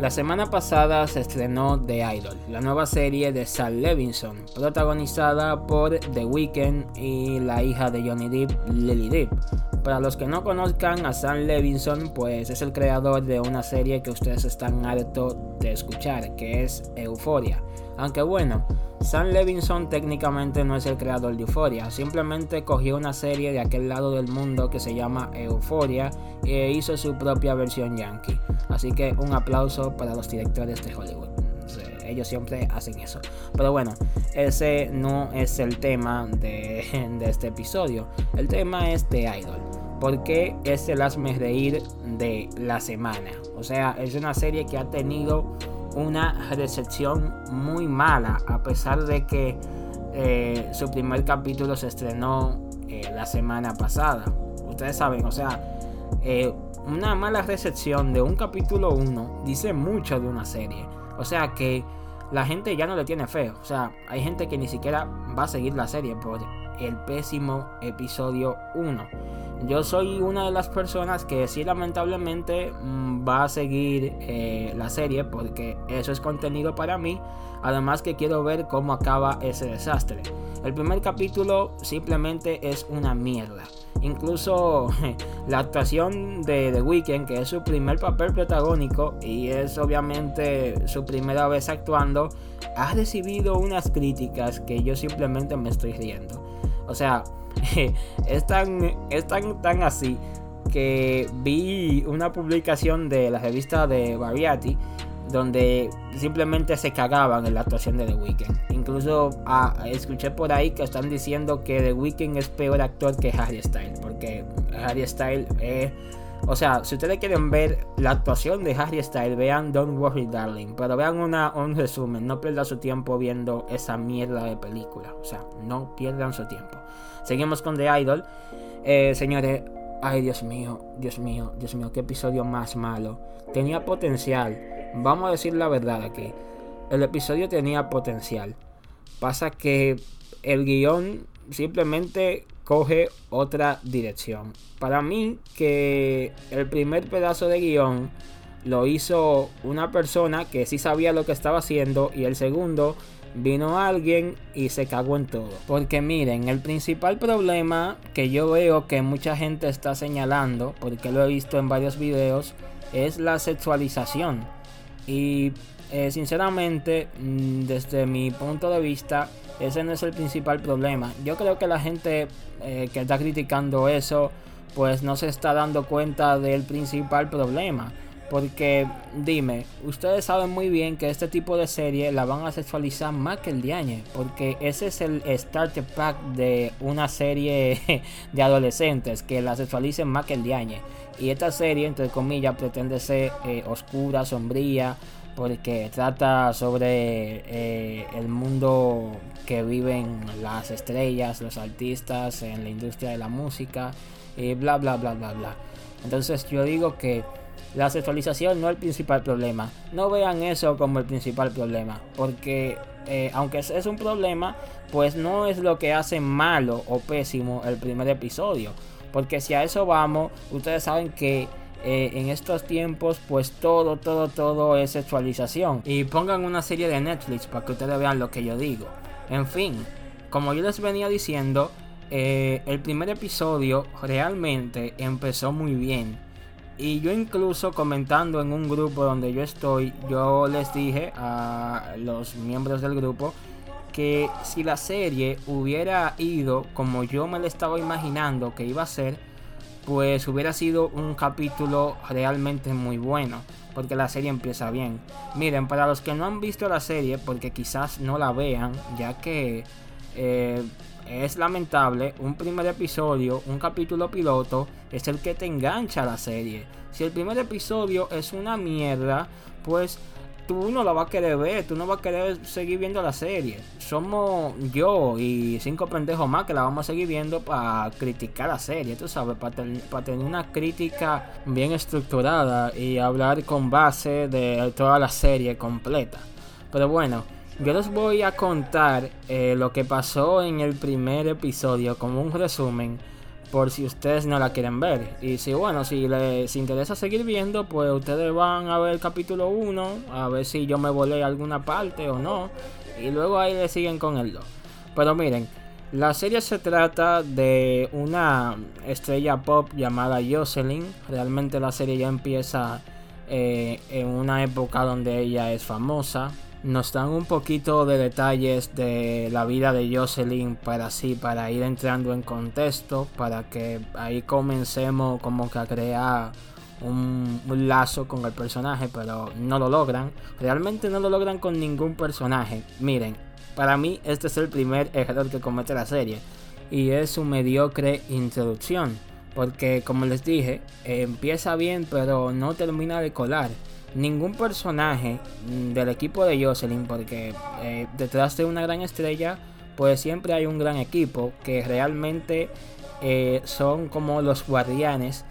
La semana pasada se estrenó The Idol, la nueva serie de Sal Levinson, protagonizada por The Weeknd y la hija de Johnny Depp, Lily Depp. Para los que no conozcan a Sam Levinson, pues es el creador de una serie que ustedes están harto de escuchar, que es Euphoria. Aunque bueno, Sam Levinson técnicamente no es el creador de Euphoria, simplemente cogió una serie de aquel lado del mundo que se llama Euphoria e hizo su propia versión yankee. Así que un aplauso para los directores de Hollywood. Ellos siempre hacen eso. Pero bueno, ese no es el tema de, este episodio. El tema es de Idol. Porque es el hazme reír de la semana. O sea, es una serie que ha tenido una recepción muy mala, a pesar de que eh, su primer capítulo se estrenó eh, la semana pasada. Ustedes saben, o sea, eh, una mala recepción de un capítulo 1 dice mucho de una serie. O sea que la gente ya no le tiene fe. O sea, hay gente que ni siquiera va a seguir la serie por el pésimo episodio 1. Yo soy una de las personas que sí lamentablemente mm, va a seguir eh, la serie porque eso es contenido para mí. Además que quiero ver cómo acaba ese desastre. El primer capítulo simplemente es una mierda. Incluso la actuación de The Weeknd, que es su primer papel protagónico y es obviamente su primera vez actuando, ha recibido unas críticas que yo simplemente me estoy riendo. O sea, es tan, es tan, tan así que vi una publicación de la revista de Variety donde simplemente se cagaban en la actuación de The Weeknd. Incluso ah, escuché por ahí que están diciendo que The Weeknd es peor actor que Harry Styles, porque Harry Styles es... O sea, si ustedes quieren ver la actuación de Harry Styles, vean Don't Worry Darling, pero vean una, un resumen, no pierdan su tiempo viendo esa mierda de película, o sea, no pierdan su tiempo. Seguimos con The Idol. Eh, señores, ay Dios mío, Dios mío, Dios mío, qué episodio más malo. Tenía potencial. Vamos a decir la verdad aquí. El episodio tenía potencial. Pasa que el guion simplemente coge otra dirección. Para mí que el primer pedazo de guion lo hizo una persona que sí sabía lo que estaba haciendo y el segundo vino alguien y se cagó en todo. Porque miren, el principal problema que yo veo que mucha gente está señalando, porque lo he visto en varios videos, es la sexualización. Y eh, sinceramente, mm, desde mi punto de vista, ese no es el principal problema. Yo creo que la gente eh, que está criticando eso, pues no se está dando cuenta del principal problema. Porque dime, ustedes saben muy bien que este tipo de serie la van a sexualizar más que el diañe. Porque ese es el starter pack de una serie de adolescentes que la sexualicen más que el diañe. Y esta serie, entre comillas, pretende ser eh, oscura, sombría. Porque trata sobre eh, el mundo que viven las estrellas, los artistas en la industria de la música. Y bla, bla, bla, bla, bla. Entonces yo digo que la sexualización no es el principal problema. No vean eso como el principal problema. Porque eh, aunque es un problema, pues no es lo que hace malo o pésimo el primer episodio. Porque si a eso vamos, ustedes saben que eh, en estos tiempos, pues todo, todo, todo es sexualización. Y pongan una serie de Netflix para que ustedes vean lo que yo digo. En fin, como yo les venía diciendo, eh, el primer episodio realmente empezó muy bien y yo incluso comentando en un grupo donde yo estoy, yo les dije a los miembros del grupo que si la serie hubiera ido como yo me lo estaba imaginando que iba a ser, pues hubiera sido un capítulo realmente muy bueno, porque la serie empieza bien. Miren, para los que no han visto la serie, porque quizás no la vean, ya que eh, es lamentable, un primer episodio, un capítulo piloto, es el que te engancha a la serie. Si el primer episodio es una mierda, pues tú no la vas a querer ver, tú no vas a querer seguir viendo la serie. Somos yo y cinco pendejos más que la vamos a seguir viendo para criticar la serie, tú sabes, para, para tener una crítica bien estructurada y hablar con base de toda la serie completa. Pero bueno, yo les voy a contar eh, lo que pasó en el primer episodio como un resumen por si ustedes no la quieren ver. Y si bueno, si les interesa seguir viendo, pues ustedes van a ver el capítulo 1, a ver si yo me volé alguna parte o no. Y luego ahí le siguen con el 2. Pero miren, la serie se trata de una estrella pop llamada Jocelyn. Realmente la serie ya empieza eh, en una época donde ella es famosa. Nos dan un poquito de detalles de la vida de Jocelyn para así, para ir entrando en contexto, para que ahí comencemos como que a crear un, un, lazo con el personaje, pero no lo logran. Realmente no lo logran con ningún personaje. Miren, para mí este es el primer error que comete la serie y es su mediocre introducción. Porque como les dije, empieza bien pero no termina de colar. Ningún personaje del equipo de Jocelyn, porque eh, detrás de una gran estrella, pues siempre hay un gran equipo que realmente eh, son como los guardianes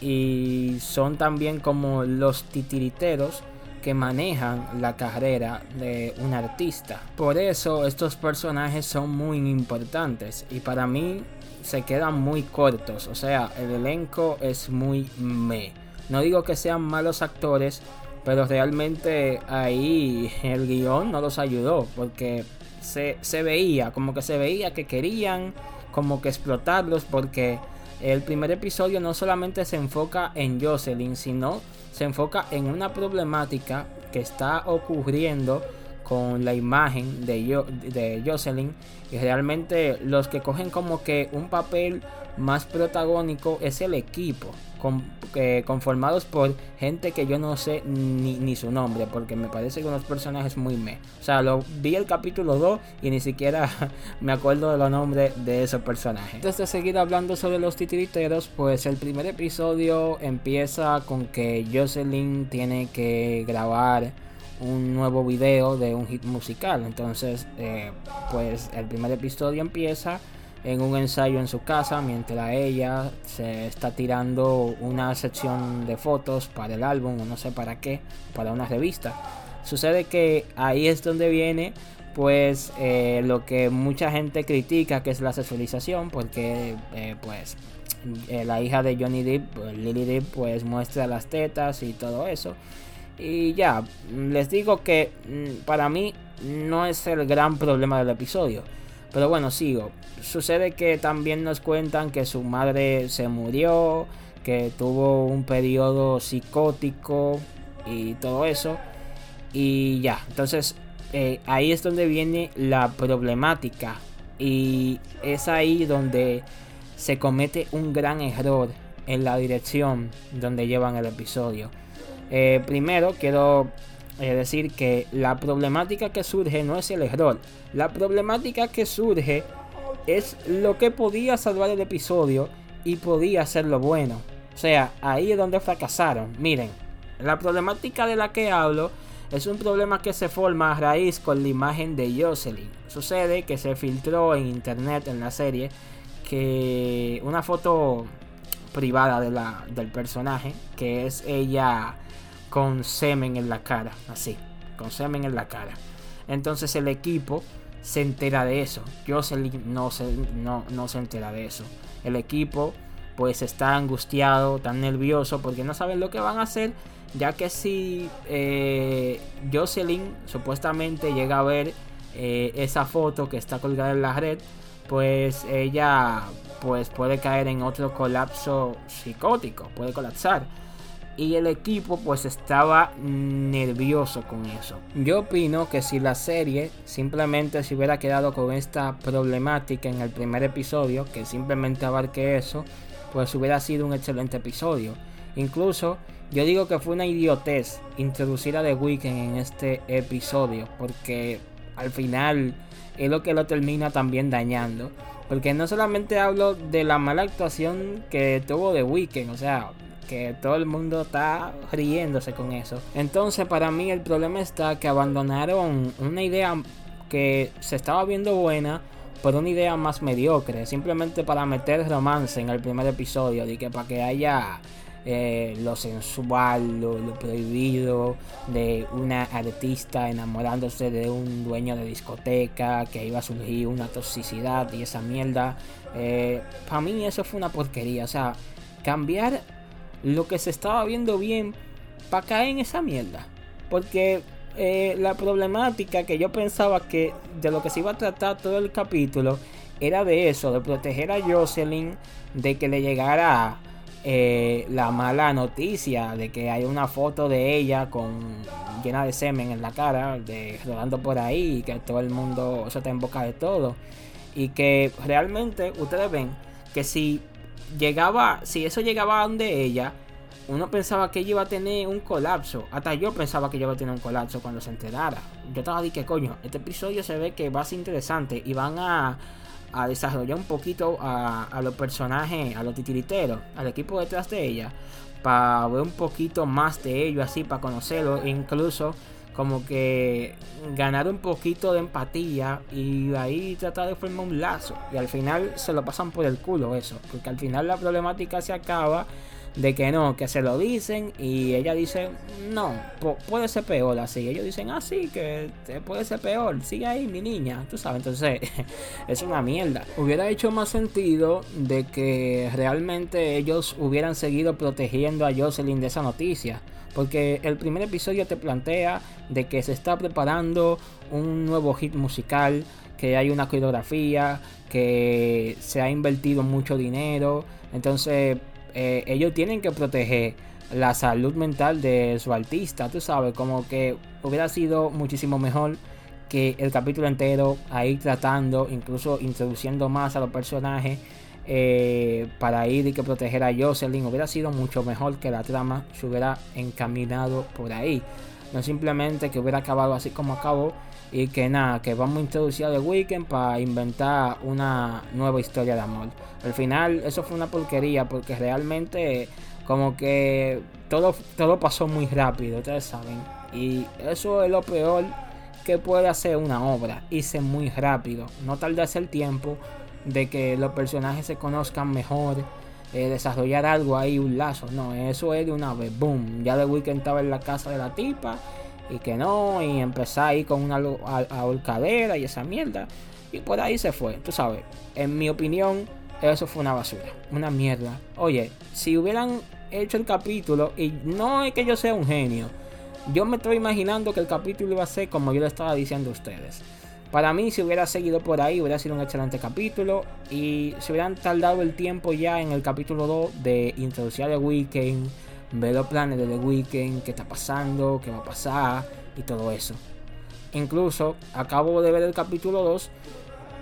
y son también como los titiriteros que manejan la carrera de un artista. Por eso estos personajes son muy importantes y para mí se quedan muy cortos. O sea, el elenco es muy me. No digo que sean malos actores, pero realmente ahí el guion no los ayudó porque se, se veía, como que se veía que querían como que explotarlos porque el primer episodio no solamente se enfoca en Jocelyn, sino se enfoca en una problemática que está ocurriendo con la imagen de, de Jocelyn y realmente los que cogen como que un papel más protagónico es el equipo conformados por gente que yo no sé ni, su nombre, porque me parece que unos personajes muy me. O sea, lo vi el capítulo 2 y ni siquiera me acuerdo de los nombres de esos personajes. Antes de seguir hablando sobre los titiriteros, pues el primer episodio empieza con que Jocelyn tiene que grabar un nuevo video de un hit musical. Entonces, eh, pues el primer episodio empieza en un ensayo en su casa mientras ella se está tirando una sección de fotos para el álbum o no sé para qué, para una revista. Sucede que ahí es donde viene pues eh, lo que mucha gente critica que es la sexualización porque eh, pues la hija de Johnny Depp, Lily Depp pues muestra las tetas y todo eso. Y ya, les digo que mm, para mí no es el gran problema del episodio. Pero bueno, sigo. Sucede que también nos cuentan que su madre se murió, que tuvo un periodo psicótico y todo eso. Y ya, entonces eh, ahí es donde viene la problemática. Y es ahí donde se comete un gran error en la dirección donde llevan el episodio. Eh, primero quiero es decir, que la problemática que surge no es el error. La problemática que surge es lo que podía salvar el episodio y podía hacerlo bueno. O sea, ahí es donde fracasaron. Miren, la problemática de la que hablo es un problema que se forma a raíz con la imagen de Jocelyn. Sucede que se filtró en internet en la serie que una foto privada de la, del personaje, que es ella con semen en la cara, así, con semen en la cara. Entonces el equipo se entera de eso. Jocelyn no se, no, no se entera de eso. El equipo pues está angustiado, tan nervioso porque no saben lo que van a hacer. Ya que si eh, Jocelyn supuestamente llega a ver eh, esa foto que está colgada en la red, pues ella pues puede caer en otro colapso psicótico, puede colapsar y el equipo pues estaba nervioso con eso. Yo opino que si la serie simplemente se hubiera quedado con esta problemática en el primer episodio, que simplemente abarque eso, pues hubiera sido un excelente episodio. Incluso yo digo que fue una idiotez introducir a The Weeknd en este episodio, porque al final es lo que lo termina también dañando. Porque no solamente hablo de la mala actuación que tuvo The Weeknd, o sea, que todo el mundo está riéndose con eso. Entonces para mí el problema está que abandonaron una idea que se estaba viendo buena por una idea más mediocre, simplemente para meter romance en el primer episodio, y que para que haya eh, lo sensual, lo, prohibido de una artista enamorándose de un dueño de discoteca, que iba a surgir una toxicidad y esa mierda. Eh, para mí eso fue una porquería, o sea, cambiar lo que se estaba viendo bien para caer en esa mierda. Porque eh, la problemática que yo pensaba que de lo que se iba a tratar todo el capítulo era de eso, de proteger a Jocelyn de que le llegara eh, la mala noticia de que hay una foto de ella con llena de semen en la cara, de rodando por ahí, y que todo el mundo se está en boca de todo. Y que realmente ustedes ven que si llegaba, si eso llegaba a donde ella, uno pensaba que ella iba a tener un colapso. Hasta yo pensaba que ella iba a tener un colapso cuando se enterara. Yo estaba de que coño, este episodio se ve que va a ser interesante y van a, desarrollar un poquito a, los personajes, a los titiriteros, al equipo detrás de ella, para ver un poquito más de ellos, así, para conocerlo, e incluso como que ganar un poquito de empatía y ahí tratar de formar un lazo. Y al final se lo pasan por el culo eso, porque al final la problemática se acaba de que no, que se lo dicen y ella dice, no, puede ser peor así. Ellos dicen, ah, sí, que puede ser peor, sigue ahí mi niña, tú sabes, entonces es una mierda. Hubiera hecho más sentido de que realmente ellos hubieran seguido protegiendo a Jocelyn de esa noticia. Porque el primer episodio te plantea de que se está preparando un nuevo hit musical, que hay una coreografía, que se ha invertido mucho dinero. Entonces eh, ellos tienen que proteger la salud mental de su artista, tú sabes, como que hubiera sido muchísimo mejor que el capítulo entero ahí tratando, incluso introduciendo más a los personajes eh, para ir y que proteger a Jocelyn, hubiera sido mucho mejor que la trama se hubiera encaminado por ahí. No simplemente que hubiera acabado así como acabó y que nada, que vamos a introducir a The Weeknd para inventar una nueva historia de amor. Al final eso fue una porquería porque realmente como que todo, todo pasó muy rápido, ustedes saben. Y eso es lo peor que puede hacer una obra, irse muy rápido, no tardarse el tiempo de que los personajes se conozcan mejor, eh, desarrollar algo ahí, un lazo, no, eso es de una vez, boom, ya The Weeknd estaba en la casa de la tipa y que no, y empezar ahí con una ahorcadera y esa mierda. Y por ahí se fue, tú sabes. En mi opinión, eso fue una basura, una mierda. Oye, si hubieran hecho el capítulo, y no es que yo sea un genio, yo me estoy imaginando que el capítulo iba a ser como yo le estaba diciendo a ustedes. Para mí, si hubiera seguido por ahí, hubiera sido un excelente capítulo. Y si hubieran tardado el tiempo ya en el capítulo 2 de introducir a Weekend ver los planes de The Weeknd, qué está pasando, qué va a pasar y todo eso. Incluso acabo de ver el capítulo 2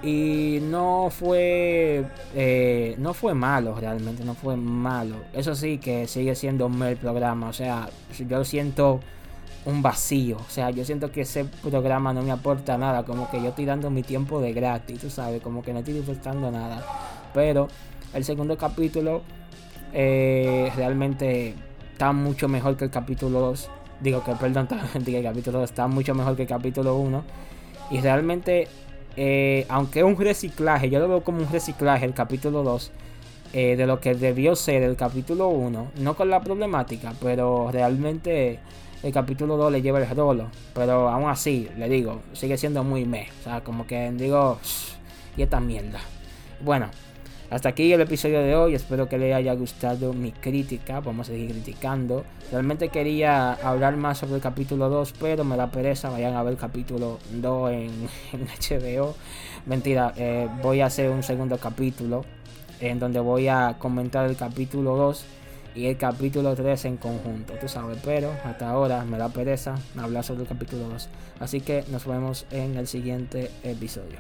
y no fue eh, no fue malo realmente, no fue malo. Eso sí que sigue siendo un el programa, o sea, yo siento un vacío, o sea, yo siento que ese programa no me aporta nada, como que yo estoy dando mi tiempo de gratis, tú sabes, como que no estoy disfrutando nada. Pero el segundo capítulo eh, realmente está mucho mejor que el capítulo 2. Digo que, perdón, que el capítulo 2 está mucho mejor que el capítulo 1. Y realmente, eh, aunque es un reciclaje, yo lo veo como un reciclaje el capítulo 2 eh, de lo que debió ser el capítulo 1. No con la problemática, pero realmente el capítulo 2 le lleva el rolo. Pero aún así, le digo, sigue siendo muy me. O sea, como que digo, y esta mierda. Bueno, hasta aquí el episodio de hoy, espero que les haya gustado mi crítica, vamos a seguir criticando. Realmente quería hablar más sobre el capítulo 2, pero me da pereza, vayan a ver el capítulo 2 en, HBO. Mentira, eh, voy a hacer un segundo capítulo en donde voy a comentar el capítulo 2 y el capítulo 3 en conjunto, tú sabes, pero hasta ahora me da pereza hablar sobre el capítulo 2. Así que nos vemos en el siguiente episodio.